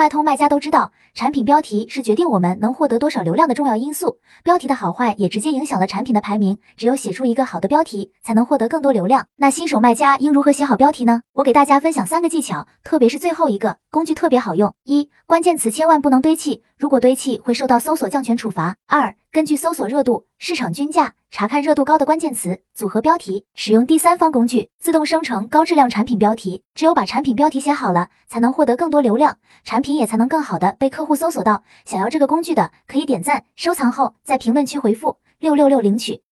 卖通卖家都知道，产品标题是决定我们能获得多少流量的重要因素。标题的好坏也直接影响了产品的排名。只有写出一个好的标题，才能获得更多流量。那新手卖家应如何写好标题呢？我给大家分享三个技巧，特别是最后一个工具特别好用。一、关键词千万不能堆砌，如果堆砌会受到搜索降权处罚。二、根据搜索热度、市场均价，查看热度高的关键词，组合标题。使用第三方工具自动生成高质量产品标题。只有把产品标题写好了，才能获得更多流量，产品也才能更好的被客户搜索到。想要这个工具的，可以点赞收藏后，在评论区回复六六六领取。